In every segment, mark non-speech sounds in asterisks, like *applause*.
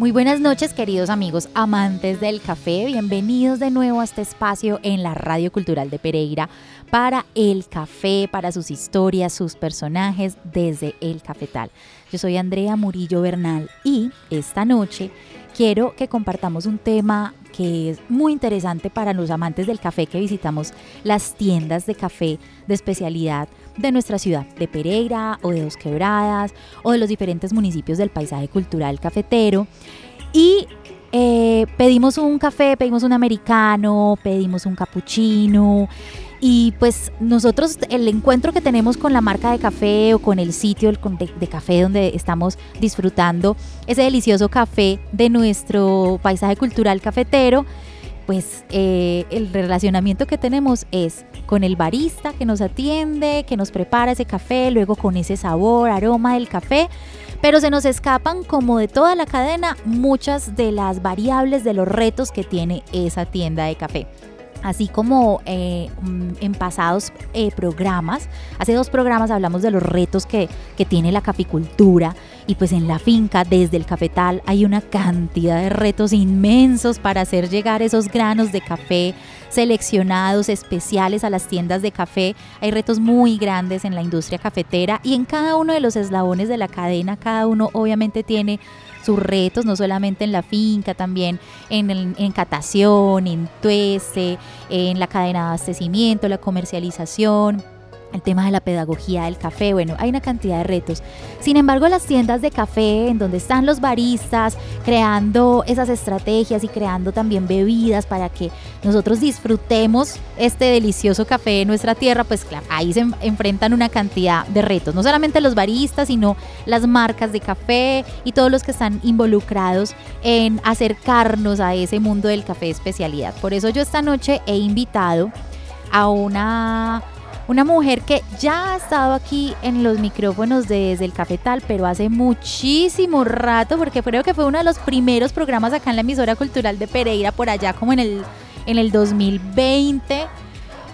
Muy buenas noches, queridos amigos amantes del café. Bienvenidos de nuevo a este espacio en la Radio Cultural de Pereira para el café, para sus historias, sus personajes desde el cafetal. Yo soy Andrea Murillo Bernal y esta noche quiero que compartamos un tema que es muy interesante para los amantes del café que visitamos las tiendas de café de especialidad de nuestra ciudad, de Pereira o de Dos Quebradas o de los diferentes municipios del paisaje cultural cafetero. Y eh, pedimos un café, pedimos un americano, pedimos un cappuccino. Y pues nosotros el encuentro que tenemos con la marca de café o con el sitio de, café donde estamos disfrutando ese delicioso café de nuestro paisaje cultural cafetero, pues eh, el relacionamiento que tenemos es con el barista que nos atiende, que nos prepara ese café, luego con ese sabor, aroma del café, pero se nos escapan como de toda la cadena muchas de las variables de los retos que tiene esa tienda de café así como eh, mm, en pasados eh, programas, hace dos programas hablamos de los retos que, que, tiene la caficultura y pues en la finca desde el cafetal hay una cantidad de retos inmensos para hacer llegar esos granos de café seleccionados especiales a las tiendas de café. Hay retos muy grandes en la industria cafetera y en cada uno de los eslabones de la cadena, cada uno obviamente tiene sus retos, no solamente en la finca, también en, en catación, en tuese, en la cadena de abastecimiento, la comercialización el tema de la pedagogía del café, bueno, hay una cantidad de retos. Sin embargo, las tiendas de café, en donde están los baristas, creando esas estrategias y creando también bebidas para que nosotros disfrutemos este delicioso café en nuestra tierra, pues claro, ahí se enfrentan una cantidad de retos. No solamente los baristas, sino las marcas de café y todos los que están involucrados en acercarnos a ese mundo del café especialidad. Por eso yo esta noche he invitado a una una mujer que ya ha estado aquí en los micrófonos desde el Cafetal, pero hace muchísimo rato, porque creo que fue uno de los primeros programas acá en la emisora cultural de Pereira, por allá como en el, en el 2020,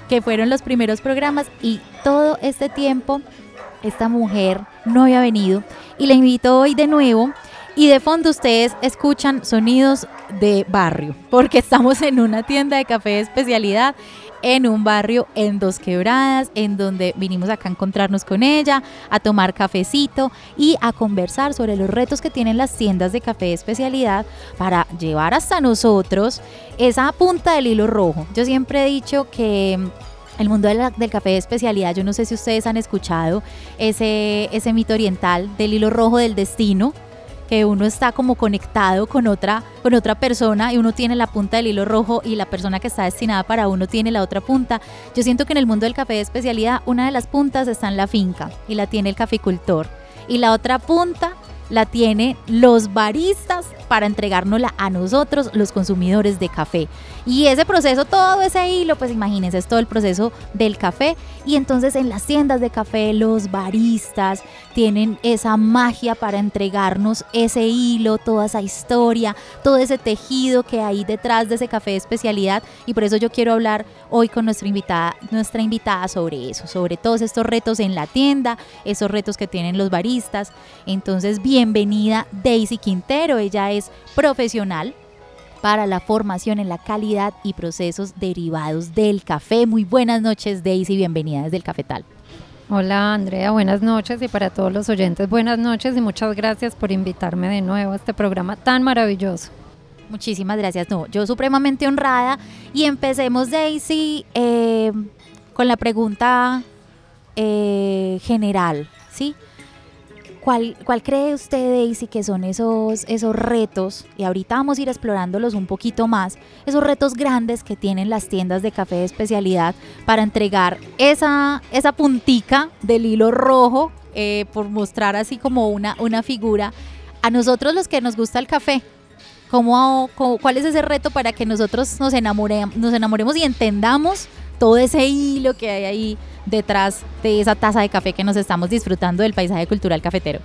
que fueron los primeros programas. Y todo este tiempo esta mujer no había venido y la invito hoy de nuevo. Y de fondo ustedes escuchan sonidos de barrio, porque estamos en una tienda de café de especialidad en un barrio en Dos Quebradas, en donde vinimos acá a encontrarnos con ella, a tomar cafecito y a conversar sobre los retos que tienen las tiendas de café de especialidad para llevar hasta nosotros esa punta del hilo rojo. Yo siempre he dicho que el mundo del café de especialidad, yo no sé si ustedes han escuchado ese, ese mito oriental del hilo rojo del destino, que uno está como conectado con otra, con otra persona y uno tiene la punta del hilo rojo y la persona que está destinada para uno tiene la otra punta. Yo siento que en el mundo del café de especialidad una de las puntas está en la finca y la tiene el caficultor y la otra punta la tienen los baristas para entregárnosla a nosotros, los consumidores de café. Y ese proceso, todo ese hilo, pues imagínense, es todo el proceso del café. Y entonces en las tiendas de café, los baristas tienen esa magia para entregarnos ese hilo, toda esa historia, todo ese tejido que hay detrás de ese café de especialidad. Y por eso yo quiero hablar hoy con nuestra invitada, nuestra invitada sobre eso, sobre todos estos retos en la tienda, esos retos que tienen los baristas. Entonces, bienvenida Daisy Quintero, ella es profesional para la formación en la calidad y procesos derivados del café. Muy buenas noches, Daisy, bienvenida desde el Cafetal. Hola Andrea, buenas noches y para todos los oyentes buenas noches y muchas gracias por invitarme de nuevo a este programa tan maravilloso. Muchísimas gracias, no, yo supremamente honrada y empecemos Daisy eh, con la pregunta eh, general, ¿sí? ¿Cuál, ¿Cuál, cree usted, Daisy, que son esos, esos retos? Y ahorita vamos a ir explorándolos un poquito más. Esos retos grandes que tienen las tiendas de café de especialidad para entregar esa, esa puntica del hilo rojo, eh, por mostrar así como una, una figura, a nosotros los que nos gusta el café. ¿Cómo, cómo, cuál es ese reto para que nosotros nos, enamore, nos enamoremos y entendamos todo ese hilo que hay ahí detrás de esa taza de café que nos estamos disfrutando del paisaje cultural cafetero?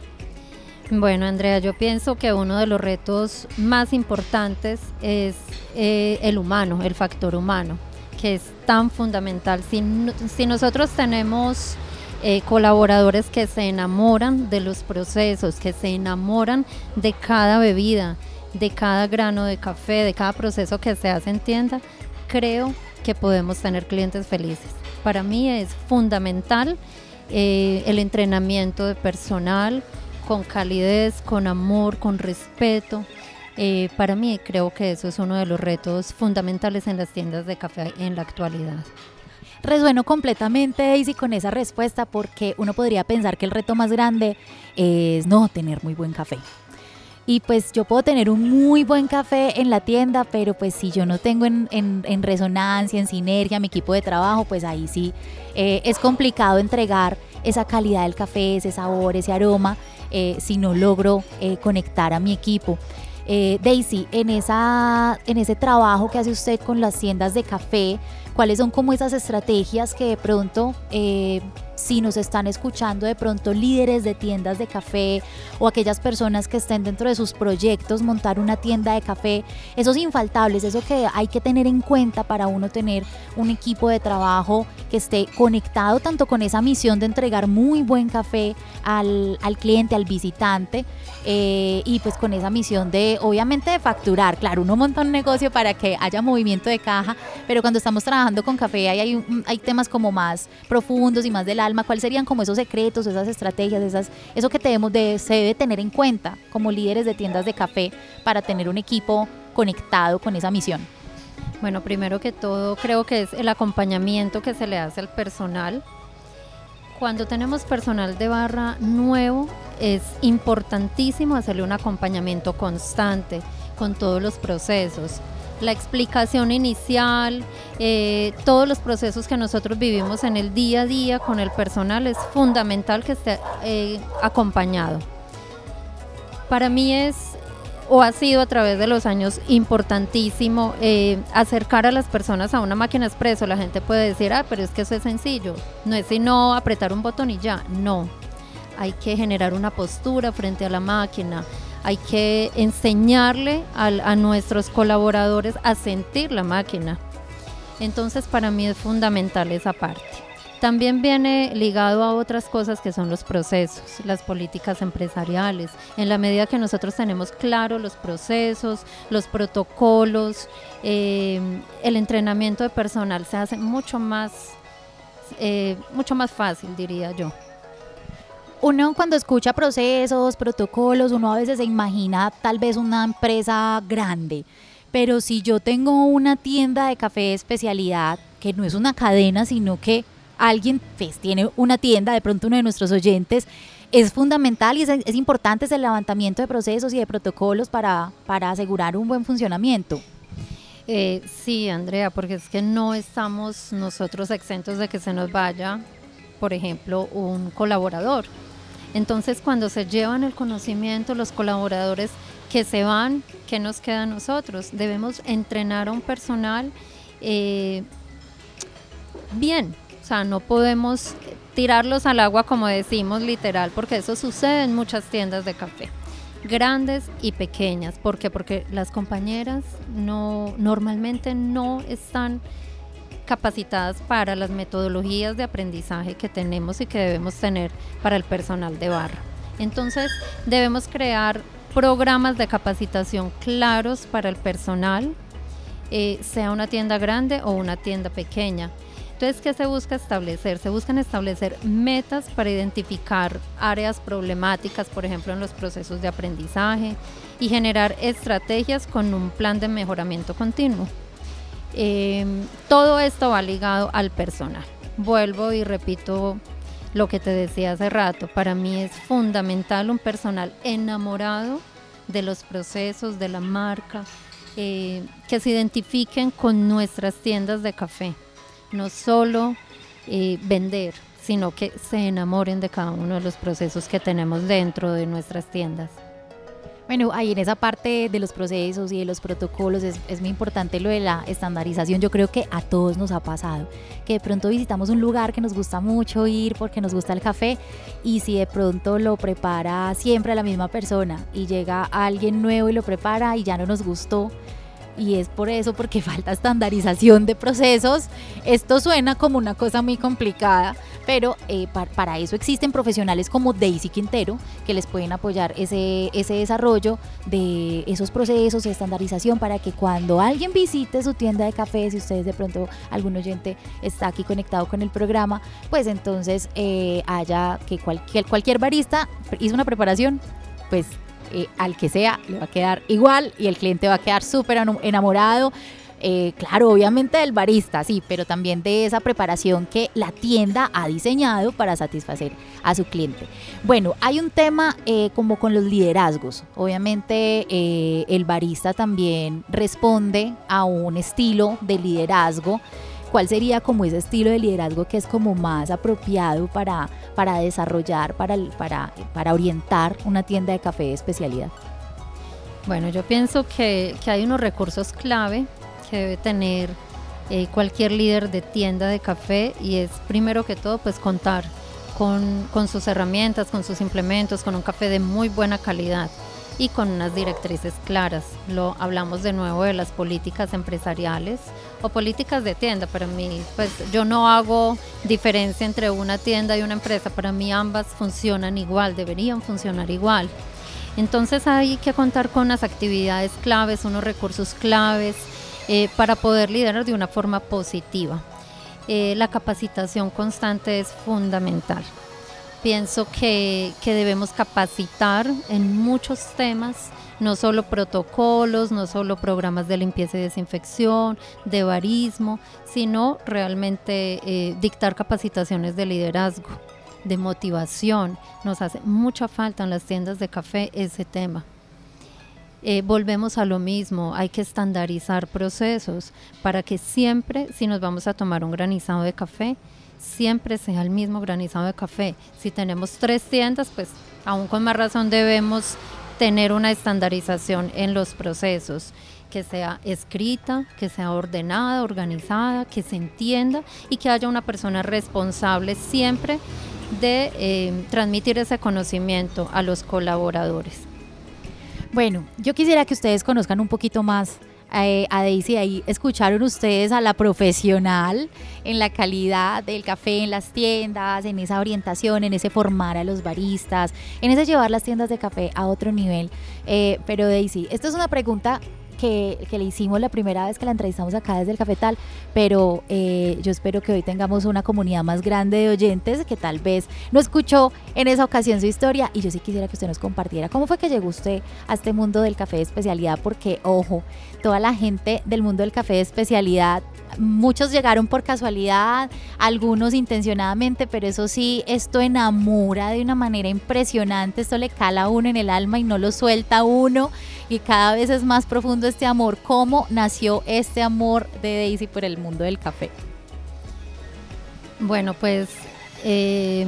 Bueno, Andrea, yo pienso que uno de los retos más importantes es eh, el humano, el factor humano, que es tan fundamental. Si, nosotros tenemos eh, colaboradores que se enamoran de los procesos, que se enamoran de cada bebida, de cada grano de café, de cada proceso que se hace en tienda, creo que podemos tener clientes felices. Para mí es fundamental eh, el entrenamiento de personal con calidez, con amor, con respeto. Eh, para mí creo que eso es uno de los retos fundamentales en las tiendas de café en la actualidad. Resueno completamente, Daisy, con esa respuesta porque uno podría pensar que el reto más grande es no tener muy buen café y pues yo puedo tener un muy buen café en la tienda, pero pues si yo no tengo en, en, resonancia, en sinergia mi equipo de trabajo, pues ahí sí eh, es complicado entregar esa calidad del café, ese sabor, ese aroma, eh, si no logro eh, conectar a mi equipo. Daisy, en, esa, en ese trabajo que hace usted con las tiendas de café, ¿cuáles son como esas estrategias que de pronto si nos están escuchando de pronto líderes de tiendas de café o aquellas personas que estén dentro de sus proyectos montar una tienda de café, esos infaltables, eso que hay que tener en cuenta para uno tener un equipo de trabajo que esté conectado tanto con esa misión de entregar muy buen café al, cliente, al visitante, eh, y pues con esa misión de obviamente de facturar, claro, uno monta un negocio para que haya movimiento de caja, pero cuando estamos trabajando con café hay, hay, temas como más profundos y más del alma, ¿cuáles serían como esos secretos, esas estrategias, esas, eso que debemos de, se debe tener en cuenta como líderes de tiendas de café para tener un equipo conectado con esa misión? Bueno, primero que todo creo que es el acompañamiento que se le hace al personal. Cuando tenemos personal de barra nuevo, es importantísimo hacerle un acompañamiento constante con todos los procesos. La explicación inicial, eh, todos los procesos que nosotros vivimos en el día a día con el personal es fundamental que esté eh, acompañado. Para mí es o ha sido a través de los años importantísimo eh, acercar a las personas a una máquina expreso. La gente puede decir, ah, pero es que eso es sencillo, no es sino apretar un botón y ya. No, hay que generar una postura frente a la máquina, hay que enseñarle a nuestros colaboradores a sentir la máquina. Entonces para mí es fundamental esa parte. También viene ligado a otras cosas que son los procesos, las políticas empresariales. En la medida que nosotros tenemos claro los procesos, los protocolos, eh, el entrenamiento de personal se hace mucho más, eh, mucho más fácil, diría yo. Uno cuando escucha procesos, protocolos, uno a veces se imagina tal vez una empresa grande, pero si yo tengo una tienda de café de especialidad, que no es una cadena, sino que alguien pues, tiene una tienda, de pronto uno de nuestros oyentes, es fundamental y es, importante ese levantamiento de procesos y de protocolos para, para asegurar un buen funcionamiento. Eh, sí, Andrea, porque es que no estamos nosotros exentos de que se nos vaya, por ejemplo, un colaborador. Entonces, cuando se llevan el conocimiento, los colaboradores que se van, ¿qué nos queda a nosotros? Debemos entrenar a un personal eh, bien, sea, no podemos tirarlos al agua como decimos literal, porque eso sucede en muchas tiendas de café, grandes y pequeñas. ¿Por qué? Porque las compañeras no, normalmente no están capacitadas para las metodologías de aprendizaje que tenemos y que debemos tener para el personal de barra. Entonces, debemos crear programas de capacitación claros para el personal, eh, sea una tienda grande o una tienda pequeña. Entonces, ¿qué se busca establecer? Se buscan establecer metas para identificar áreas problemáticas, por ejemplo, en los procesos de aprendizaje y generar estrategias con un plan de mejoramiento continuo. Em, todo esto va ligado al personal. Vuelvo y repito lo que te decía hace rato, para mí es fundamental un personal enamorado de los procesos, de la marca, eh, que se identifiquen con nuestras tiendas de café. No solo eh, vender, sino que se enamoren de cada uno de los procesos que tenemos dentro de nuestras tiendas. Bueno, ahí en esa parte de los procesos y de los protocolos es, muy importante lo de la estandarización. Yo creo que a todos nos ha pasado que de pronto visitamos un lugar que nos gusta mucho ir porque nos gusta el café y si de pronto lo prepara siempre la misma persona y llega alguien nuevo y lo prepara y ya no nos gustó y es por eso, porque *laughs* falta estandarización de procesos. Esto suena como una cosa muy complicada, pero eh, para, eso existen profesionales como Daisy Quintero que les pueden apoyar ese, ese desarrollo de esos procesos estandarización para que cuando alguien visite su tienda de café, si ustedes de pronto algún oyente está aquí conectado con el programa, pues entonces eh, haya que cualquier, cualquier barista hizo una preparación, pues eh, al que sea le va a quedar igual y el cliente va a quedar súper enamorado. Eh, claro, obviamente del barista, sí, pero también de esa preparación que la tienda ha diseñado para satisfacer a su cliente. Bueno, hay un tema eh, como con los liderazgos. Obviamente el barista también responde a un estilo de liderazgo ¿Cuál sería como ese estilo de liderazgo que es como más apropiado para, para desarrollar, para, para, para orientar una tienda de café de especialidad? Bueno, yo pienso que, que hay unos recursos clave que debe tener eh, cualquier líder de tienda de café y es primero que todo pues contar con, con sus herramientas, con sus implementos, con un café de muy buena calidad y con unas directrices claras. Lo hablamos de nuevo de las políticas empresariales o políticas de tienda. Para mí, pues yo no hago diferencia entre una tienda y una empresa. Para mí ambas funcionan igual, deberían funcionar igual. Entonces hay que contar con unas actividades claves, unos recursos claves eh, para poder liderar de una forma positiva. Eh, la capacitación constante es fundamental. Pienso que, debemos capacitar en muchos temas, no solo protocolos, no solo programas de limpieza y desinfección, de barismo, sino realmente eh, dictar capacitaciones de liderazgo, de motivación. Nos hace mucha falta en las tiendas de café ese tema. Eh, volvemos a lo mismo, hay que estandarizar procesos para que siempre, si nos vamos a tomar un granizado de café, siempre sea el mismo granizado de café. Si tenemos tres tiendas, pues aún con más razón debemos tener una estandarización en los procesos, que sea escrita, que sea ordenada, organizada, que se entienda y que haya una persona responsable siempre de eh, transmitir ese conocimiento a los colaboradores. Bueno, yo quisiera que ustedes conozcan un poquito más eh, a Daisy, ahí escucharon ustedes a la profesional en la calidad del café en las tiendas, en esa orientación, en ese formar a los baristas, en ese llevar las tiendas de café a otro nivel. Eh, pero Daisy, esta es una pregunta que, le hicimos la primera vez que la entrevistamos acá desde el Cafetal, pero eh, yo espero que hoy tengamos una comunidad más grande de oyentes que tal vez no escuchó en esa ocasión su historia. Y yo sí quisiera que usted nos compartiera cómo fue que llegó usted a este mundo del café de especialidad, porque ojo, toda la gente del mundo del café de especialidad muchos llegaron por casualidad, algunos intencionadamente, pero eso sí, esto enamora de una manera impresionante, esto le cala a uno en el alma y no lo suelta uno y cada vez es más profundo este amor. ¿Cómo nació este amor de Daisy por el mundo del café? Bueno, pues eh,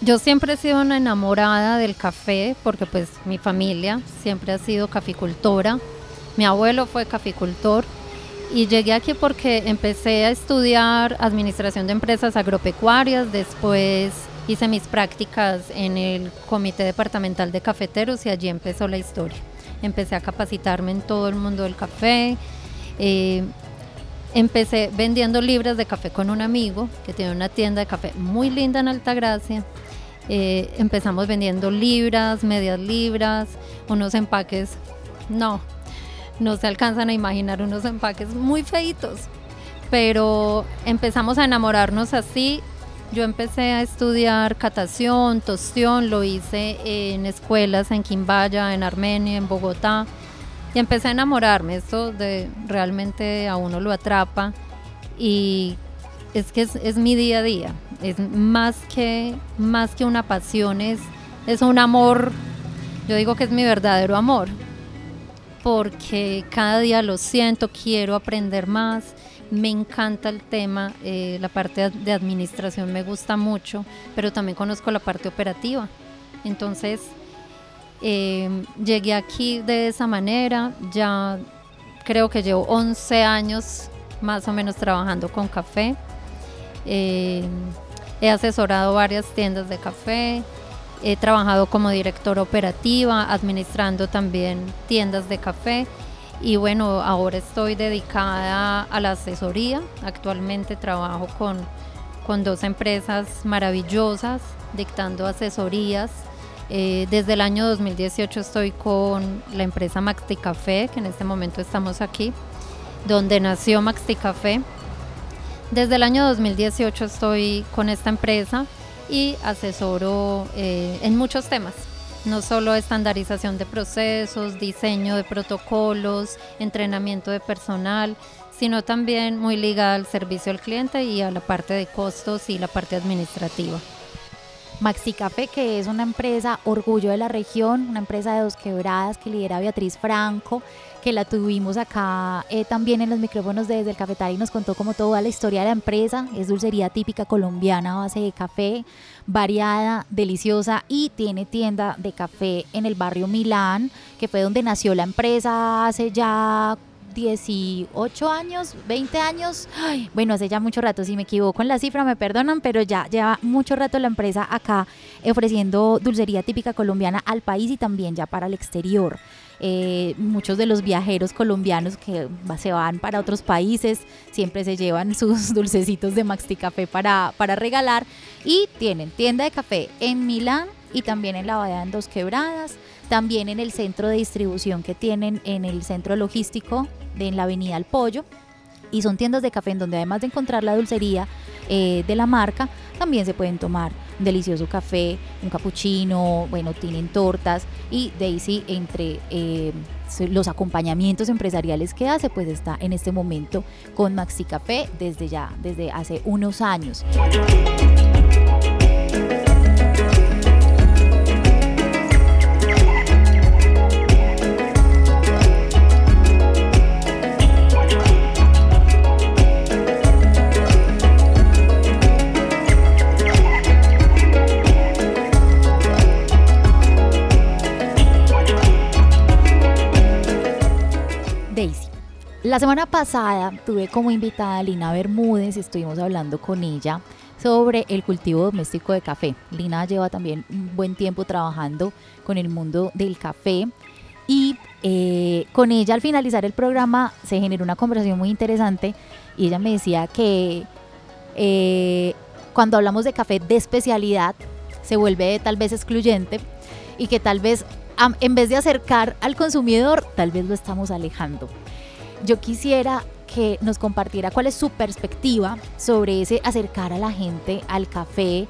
yo siempre he sido una enamorada del café porque pues mi familia siempre ha sido caficultora. Mi abuelo fue caficultor y llegué aquí porque empecé a estudiar administración de empresas agropecuarias, después hice mis prácticas en el Comité Departamental de Cafeteros y allí empezó la historia. Empecé a capacitarme en todo el mundo del café. Eh, empecé vendiendo libras de café con un amigo que tiene una tienda de café muy linda en Altagracia. Eh, empezamos vendiendo libras, medias libras, unos empaques, no, no se alcanzan a imaginar unos empaques muy feitos, pero empezamos a enamorarnos así. Yo empecé a estudiar catación, tostión, lo hice en escuelas en Quimbaya, en Armenia, en Bogotá, y empecé a enamorarme. Esto de realmente a uno lo atrapa y es que es, mi día a día, es más que, más que una pasión, es, es un amor, yo digo que es mi verdadero amor, porque cada día lo siento, quiero aprender más, me encanta el tema, eh, la parte de administración me gusta mucho, pero también conozco la parte operativa. Entonces, eh, llegué aquí de esa manera, ya creo que llevo 11 años más o menos trabajando con café. Eh, he asesorado varias tiendas de café, he trabajado como directora operativa, administrando también tiendas de café y bueno, ahora estoy dedicada a la asesoría. Actualmente trabajo con, con dos empresas maravillosas dictando asesorías. Eh, desde el año 2018 estoy con la empresa Maxti Café, que en este momento estamos aquí, donde nació Maxti Café. Desde el año 2018 estoy con esta empresa y asesoro eh, en muchos temas no solo estandarización de procesos, diseño de protocolos, entrenamiento de personal, sino también muy ligada al servicio al cliente y a la parte de costos y la parte administrativa. Maxi Café, que es una empresa orgullo de la región, una empresa de dos quebradas que lidera Beatriz Franco, que la tuvimos acá eh, también en los micrófonos desde el cafetal y nos contó como toda la historia de la empresa. Es dulcería típica colombiana a base de café, variada, deliciosa y tiene tienda de café en el barrio Milán, que fue donde nació la empresa hace ya 18 años, 20 años, bueno, hace ya mucho rato, si me equivoco en la cifra me perdonan, pero ya lleva mucho rato la empresa acá ofreciendo dulcería típica colombiana al país y también ya para el exterior. Eh, muchos de los viajeros colombianos que se van para otros países siempre se llevan sus *laughs* dulcecitos de Maxti Café para, para regalar. Y tienen tienda de café en Milán y también en la Bahía en Dos Quebradas, también en el centro de distribución que tienen en el centro logístico de la Avenida El Pollo. Y son tiendas de café en donde además de encontrar la dulcería eh, de la marca, también se pueden tomar delicioso café, un cappuccino, bueno, tienen tortas y Daisy entre eh, los acompañamientos empresariales que hace, pues está en este momento con Maxi Café desde ya, desde hace unos años. La semana pasada tuve como invitada a Lina Bermúdez y estuvimos hablando con ella sobre el cultivo doméstico de café. Lina lleva también un buen tiempo trabajando con el mundo del café y eh, con ella al finalizar el programa se generó una conversación muy interesante y ella me decía que eh, cuando hablamos de café de especialidad se vuelve tal vez excluyente y que tal vez en vez de acercar al consumidor, tal vez lo estamos alejando yo quisiera que nos compartiera cuál es su perspectiva sobre ese acercar a la gente al café,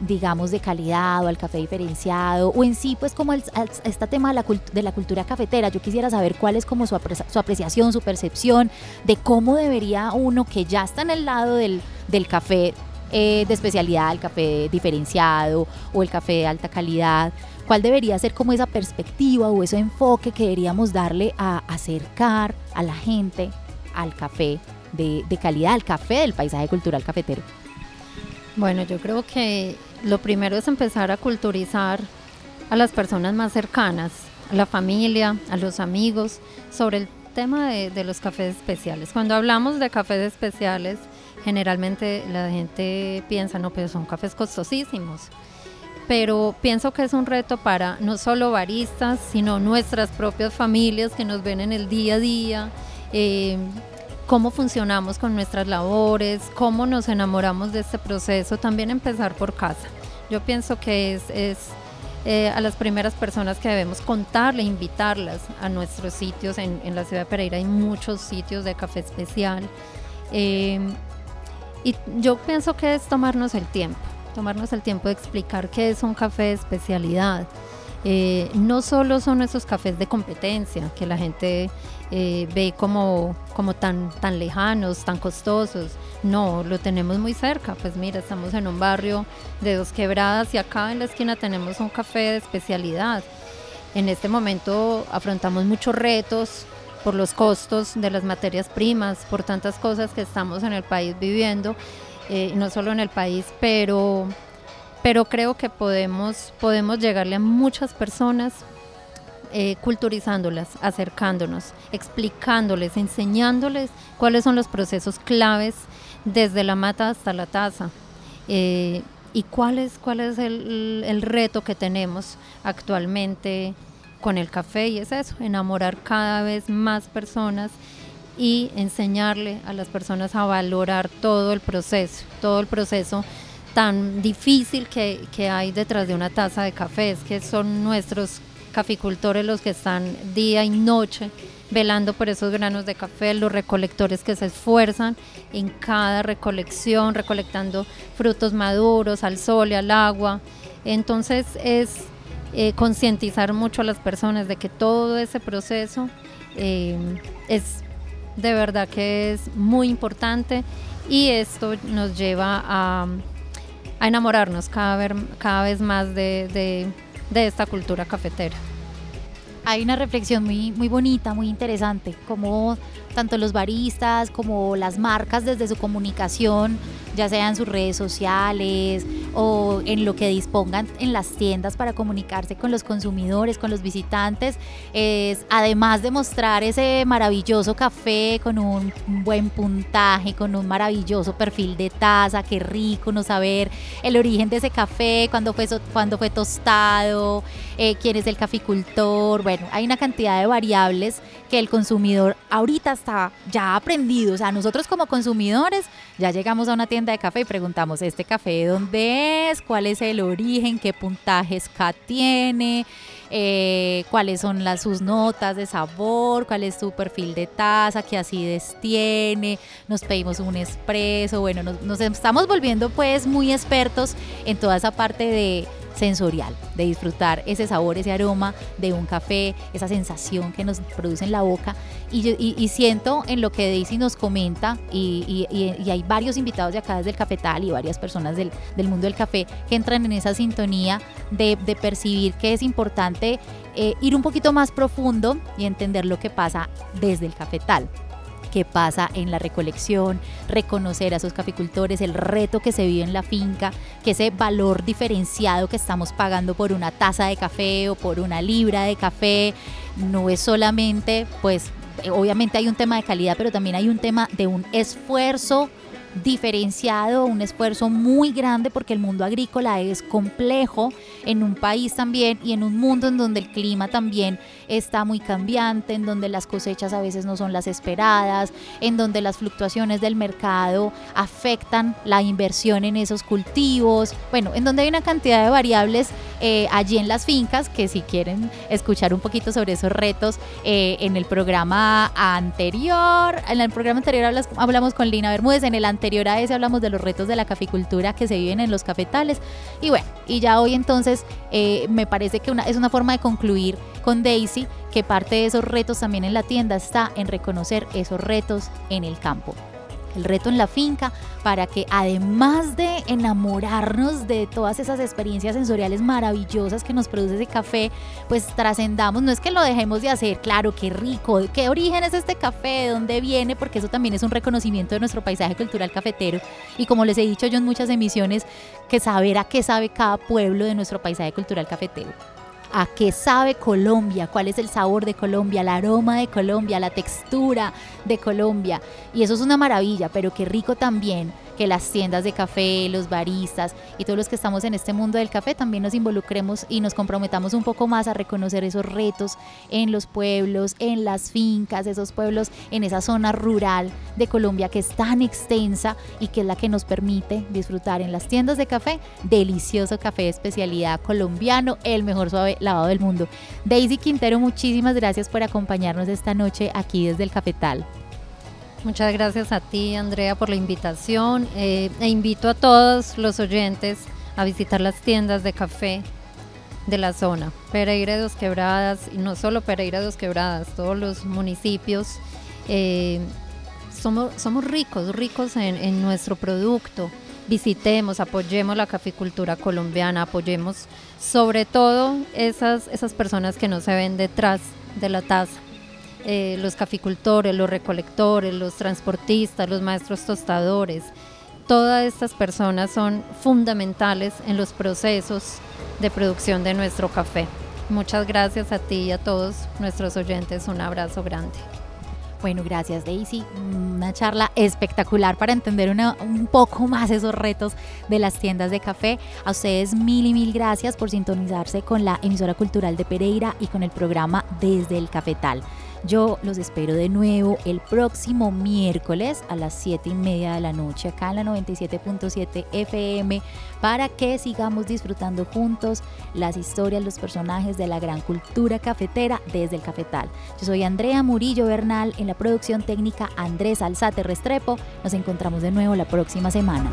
digamos, de calidad o al café diferenciado, o en sí, pues como este tema de la, cultura cafetera. Yo quisiera saber cuál es como su, apreciación, su percepción de cómo debería uno que ya está en el lado del, del café eh, de especialidad, el café diferenciado o el café de alta calidad, cuál debería ser como esa perspectiva o ese enfoque que deberíamos darle a acercar a la gente al café de, calidad, al café del paisaje cultural cafetero. Bueno, yo creo que lo primero es empezar a culturizar a las personas más cercanas, a la familia, a los amigos, sobre el tema de, de los cafés especiales. Cuando hablamos de cafés especiales, generalmente la gente piensa, no, pero son cafés costosísimos pero pienso que es un reto para no solo baristas, sino nuestras propias familias que nos ven en el día a día, eh, cómo funcionamos con nuestras labores, cómo nos enamoramos de este proceso, también empezar por casa. Yo pienso que es, eh, a las primeras personas que debemos contarle, invitarlas a nuestros sitios. En, la ciudad de Pereira hay muchos sitios de café especial. Eh, y yo pienso que es tomarnos el tiempo tomarnos el tiempo de explicar qué es un café de especialidad. Eh, no solo son esos cafés de competencia que la gente eh, ve como, como tan, tan lejanos, tan costosos. No, lo tenemos muy cerca. Pues mira, estamos en un barrio de dos quebradas y acá en la esquina tenemos un café de especialidad. En este momento afrontamos muchos retos por los costos de las materias primas, por tantas cosas que estamos en el país viviendo, eh, no solo en el país, pero, pero creo que podemos, podemos llegarle a muchas personas eh, culturizándolas, acercándonos, explicándoles, enseñándoles cuáles son los procesos claves desde la mata hasta la taza. Eh, y cuál es, cuál es el, el, reto que tenemos actualmente con el café y es eso, enamorar cada vez más personas y enseñarle a las personas a valorar todo el proceso, todo el proceso tan difícil que, que hay detrás de una taza de café, es que son nuestros caficultores los que están día y noche velando por esos granos de café, los recolectores que se esfuerzan en cada recolección, recolectando frutos maduros al sol y al agua. Entonces es eh, concientizar mucho a las personas de que todo ese proceso eh, es de verdad que es muy importante y esto nos lleva a, enamorarnos cada vez, cada vez más de esta cultura cafetera. Hay una reflexión muy, muy bonita, muy interesante, como tanto los baristas como las marcas desde su comunicación, ya sea en sus redes sociales o en lo que dispongan en las tiendas para comunicarse con los consumidores, con los visitantes, es además de mostrar ese maravilloso café con un buen puntaje, con un maravilloso perfil de taza, qué rico no saber el origen de ese café, cuándo fue, cuando fue tostado, eh, quién es el caficultor, bueno, hay una cantidad de variables que el consumidor ahorita está ya aprendido. O sea, nosotros como consumidores ya llegamos a una tienda de café y preguntamos, ¿este café de dónde es? ¿Cuál es el origen? ¿Qué puntajes K tiene? Eh, cuáles son las, sus notas de sabor, cuál es su perfil de taza, qué acidez tiene, nos pedimos un espresso, bueno, nos, nos estamos volviendo pues muy expertos en toda esa parte de sensorial, de disfrutar ese sabor, ese aroma de un café, esa sensación que nos produce en la boca. Y, siento en lo que Daisy nos comenta, y, hay varios invitados de acá desde el Cafetal y varias personas del, mundo del café que entran en esa sintonía de, percibir que es importante eh, ir un poquito más profundo y entender lo que pasa desde el cafetal qué pasa en la recolección, reconocer a esos caficultores, el reto que se vive en la finca, que ese valor diferenciado que estamos pagando por una taza de café o por una libra de café, no es solamente, pues, obviamente hay un tema de calidad, pero también hay un tema de un esfuerzo diferenciado, un esfuerzo muy grande porque el mundo agrícola es complejo en un país también y en un mundo en donde el clima también está muy cambiante, en donde las cosechas a veces no son las esperadas, en donde las fluctuaciones del mercado afectan la inversión en esos cultivos, bueno, en donde hay una cantidad de variables eh, allí en las fincas que si quieren escuchar un poquito sobre esos retos eh, en el programa anterior, en el programa anterior hablamos con Lina Bermúdez, en el anterior a ese hablamos de los retos de la caficultura que se viven en los cafetales. Y bueno, y ya hoy entonces eh, me parece que una, es una forma de concluir con Daisy que parte de esos retos también en la tienda está en reconocer esos retos en el campo el reto en la finca, para que además de enamorarnos de todas esas experiencias sensoriales maravillosas que nos produce ese café, pues trascendamos, no es que lo dejemos de hacer, claro, qué rico, qué origen es este café, de dónde viene, porque eso también es un reconocimiento de nuestro paisaje cultural cafetero. Y como les he dicho yo en muchas emisiones, que saber a qué sabe cada pueblo de nuestro paisaje cultural cafetero a qué sabe Colombia, cuál es el sabor de Colombia, el aroma de Colombia, la textura de Colombia. Y eso es una maravilla, pero qué rico también que las tiendas de café, los baristas y todos los que estamos en este mundo del café también nos involucremos y nos comprometamos un poco más a reconocer esos retos en los pueblos, en las fincas, esos pueblos, en esa zona rural de Colombia que es tan extensa y que es la que nos permite disfrutar en las tiendas de café delicioso café de especialidad colombiano, el mejor suave lavado del mundo. Daisy Quintero, muchísimas gracias por acompañarnos esta noche aquí desde el Cafetal. Muchas gracias a ti, Andrea, por la invitación. Eh, e invito a todos los oyentes a visitar las tiendas de café de la zona. Pereira Dos Quebradas, y no solo Pereira Dos Quebradas, todos los municipios. Eh, somos, somos ricos, ricos en, en nuestro producto. Visitemos, apoyemos la caficultura colombiana, apoyemos sobre todo esas, esas personas que no se ven detrás de la taza. Eh, los caficultores, los recolectores, los transportistas, los maestros tostadores, todas estas personas son fundamentales en los procesos de producción de nuestro café. Muchas gracias a ti y a todos nuestros oyentes. Un abrazo grande. Bueno, gracias Daisy. Una charla espectacular para entender un poco más esos retos de las tiendas de café. A ustedes mil y mil gracias por sintonizarse con la emisora cultural de Pereira y con el programa Desde el Cafetal. Yo los espero de nuevo el próximo miércoles a las 7 y media de la noche acá en la 97.7 FM para que sigamos disfrutando juntos las historias, los personajes de la gran cultura cafetera desde el cafetal. Yo soy Andrea Murillo Bernal en la producción técnica Andrés Alzate Restrepo. Nos encontramos de nuevo la próxima semana.